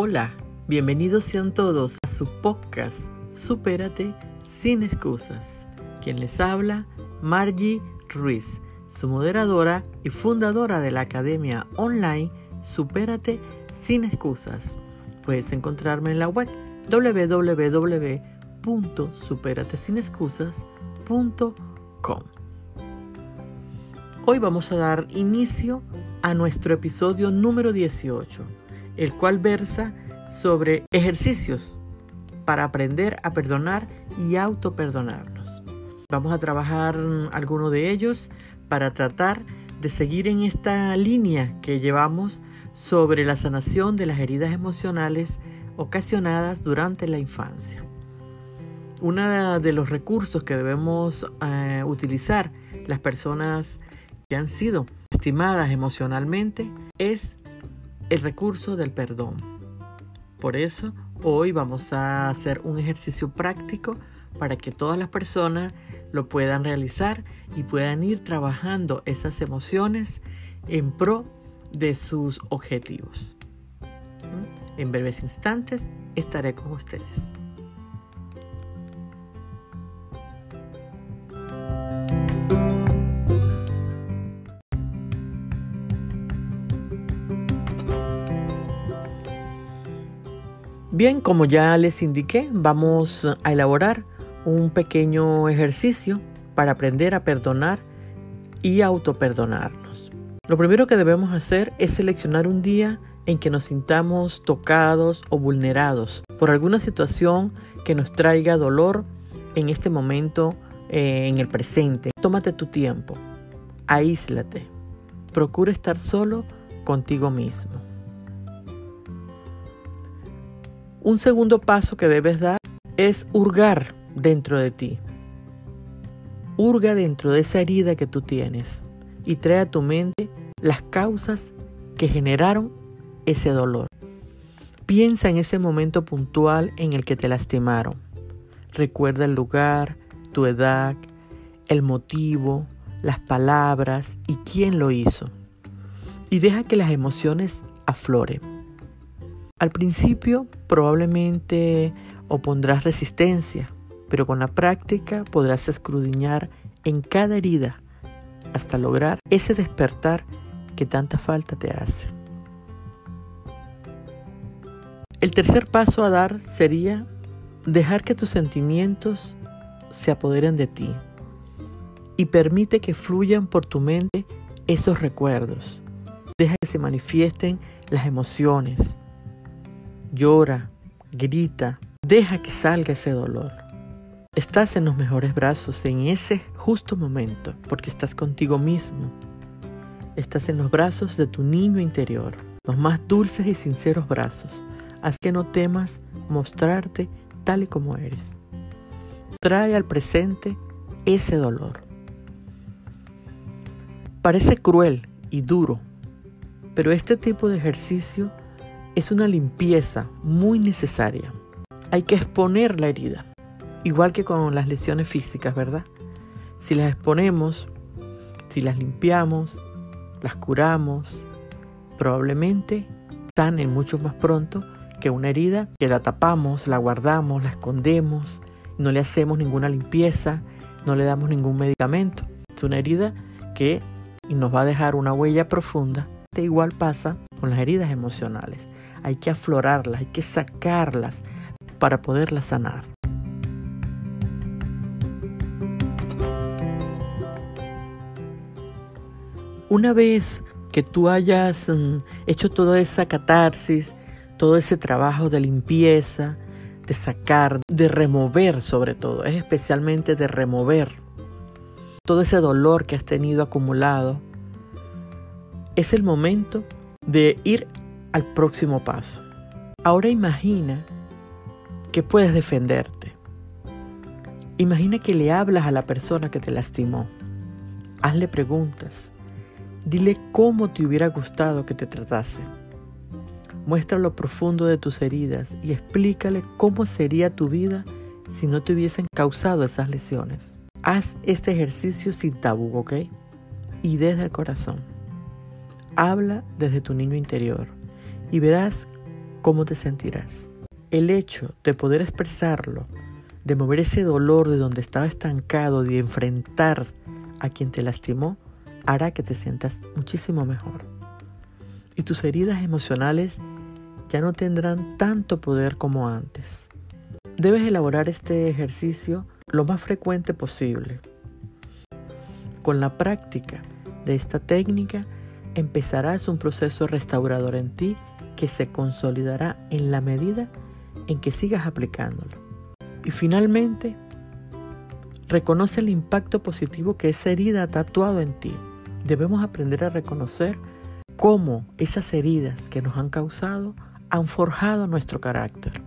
Hola, bienvenidos sean todos a su podcast Supérate sin excusas. Quien les habla, Margie Ruiz, su moderadora y fundadora de la academia online Supérate sin excusas. Puedes encontrarme en la web www.superatesinescusas.com. Hoy vamos a dar inicio a nuestro episodio número 18, el cual versa sobre ejercicios para aprender a perdonar y autoperdonarnos. Vamos a trabajar algunos de ellos para tratar de seguir en esta línea que llevamos sobre la sanación de las heridas emocionales ocasionadas durante la infancia. Uno de los recursos que debemos eh, utilizar las personas que han sido estimadas emocionalmente es el recurso del perdón. Por eso hoy vamos a hacer un ejercicio práctico para que todas las personas lo puedan realizar y puedan ir trabajando esas emociones en pro de sus objetivos. En breves instantes estaré con ustedes. Bien, como ya les indiqué, vamos a elaborar un pequeño ejercicio para aprender a perdonar y autoperdonarnos. Lo primero que debemos hacer es seleccionar un día en que nos sintamos tocados o vulnerados por alguna situación que nos traiga dolor en este momento, eh, en el presente. Tómate tu tiempo, aíslate, procura estar solo contigo mismo. Un segundo paso que debes dar es hurgar dentro de ti. Hurga dentro de esa herida que tú tienes y trae a tu mente las causas que generaron ese dolor. Piensa en ese momento puntual en el que te lastimaron. Recuerda el lugar, tu edad, el motivo, las palabras y quién lo hizo. Y deja que las emociones afloren. Al principio probablemente opondrás resistencia, pero con la práctica podrás escrudiñar en cada herida hasta lograr ese despertar que tanta falta te hace. El tercer paso a dar sería dejar que tus sentimientos se apoderen de ti y permite que fluyan por tu mente esos recuerdos. Deja que se manifiesten las emociones. Llora, grita, deja que salga ese dolor. Estás en los mejores brazos en ese justo momento porque estás contigo mismo. Estás en los brazos de tu niño interior, los más dulces y sinceros brazos. Haz que no temas mostrarte tal y como eres. Trae al presente ese dolor. Parece cruel y duro, pero este tipo de ejercicio es una limpieza muy necesaria. Hay que exponer la herida. Igual que con las lesiones físicas, ¿verdad? Si las exponemos, si las limpiamos, las curamos, probablemente sanen mucho más pronto que una herida que la tapamos, la guardamos, la escondemos, no le hacemos ninguna limpieza, no le damos ningún medicamento. Es una herida que nos va a dejar una huella profunda. Igual pasa con las heridas emocionales. Hay que aflorarlas, hay que sacarlas para poderlas sanar. Una vez que tú hayas mm, hecho toda esa catarsis, todo ese trabajo de limpieza, de sacar, de remover sobre todo, es especialmente de remover todo ese dolor que has tenido acumulado, es el momento de ir al próximo paso. Ahora imagina que puedes defenderte. Imagina que le hablas a la persona que te lastimó. Hazle preguntas. Dile cómo te hubiera gustado que te tratase. Muestra lo profundo de tus heridas y explícale cómo sería tu vida si no te hubiesen causado esas lesiones. Haz este ejercicio sin tabú, ¿ok? Y desde el corazón. Habla desde tu niño interior y verás ¿cómo te sentirás? El hecho de poder expresarlo, de mover ese dolor de donde estaba estancado, de enfrentar a quien te lastimó, hará que te sientas muchísimo mejor. Y tus heridas emocionales ya no tendrán tanto poder como antes. Debes elaborar este ejercicio lo más frecuente posible. Con la práctica de esta técnica empezarás un proceso restaurador en ti que se consolidará en la medida en que sigas aplicándolo. Y finalmente, reconoce el impacto positivo que esa herida ha tatuado en ti. Debemos aprender a reconocer cómo esas heridas que nos han causado han forjado nuestro carácter.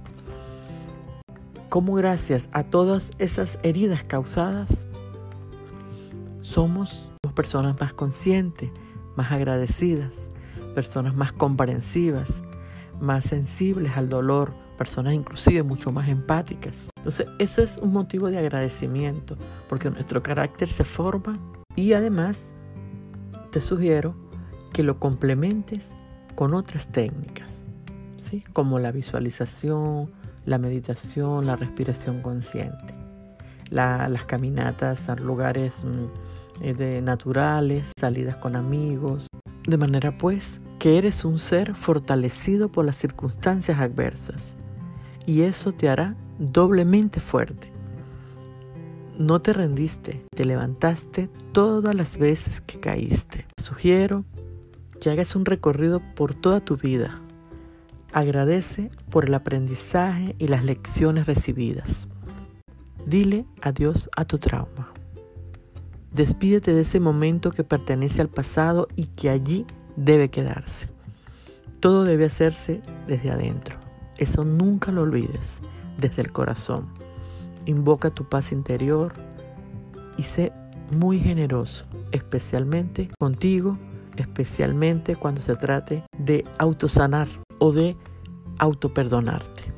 Cómo gracias a todas esas heridas causadas somos personas más conscientes, más agradecidas, personas más comprensivas, más sensibles al dolor, personas inclusive mucho más empáticas. Entonces, eso es un motivo de agradecimiento, porque nuestro carácter se forma y además te sugiero que lo complementes con otras técnicas, ¿sí? como la visualización, la meditación, la respiración consciente, las caminatas a lugares mm, de naturales, salidas con amigos, de manera pues que eres un ser fortalecido por las circunstancias adversas y eso te hará doblemente fuerte. No te rendiste, te levantaste todas las veces que caíste. Sugiero que hagas un recorrido por toda tu vida. Agradece por el aprendizaje y las lecciones recibidas. Dile adiós a tu trauma. Despídete de ese momento que pertenece al pasado y que allí debe quedarse. Todo debe hacerse desde adentro. Eso nunca lo olvides, desde el corazón. Invoca tu paz interior y sé muy generoso, especialmente contigo, especialmente cuando se trate de autosanar o de autoperdonarte.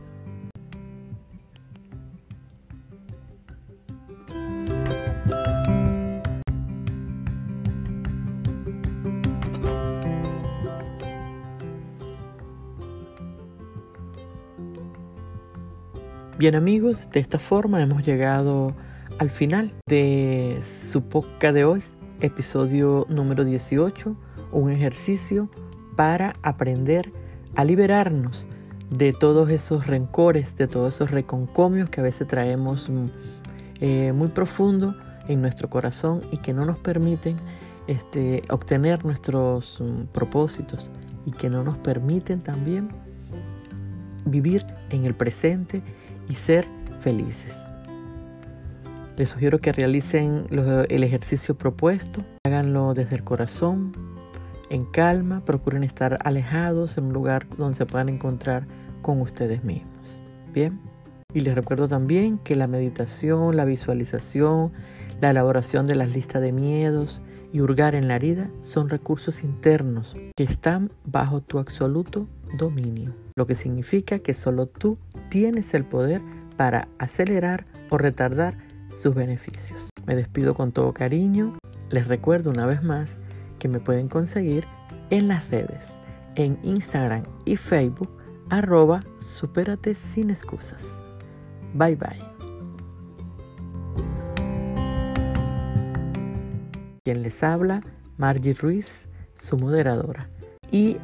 Bien amigos, de esta forma hemos llegado al final de su podcast de hoy, episodio número 18, un ejercicio para aprender a liberarnos de todos esos rencores, de todos esos reconcomios que a veces traemos mm, eh, muy profundo en nuestro corazón y que no nos permiten este, obtener nuestros mm, propósitos y que no nos permiten también vivir en el presente y ser felices. Les sugiero que realicen el ejercicio propuesto, háganlo desde el corazón, en calma, procuren estar alejados en un lugar donde se puedan encontrar con ustedes mismos. Bien, y les recuerdo también que la meditación, la visualización, la elaboración de las listas de miedos y hurgar en la herida son recursos internos que están bajo tu absoluto dominio, lo que significa que solo tú tienes el poder para acelerar o retardar sus beneficios. Me despido con todo cariño. Les recuerdo una vez más que me pueden conseguir en las redes, en Instagram y Facebook, arroba supérate sin excusas. Bye bye. Quien les habla, Margie Ruiz, su moderadora. Y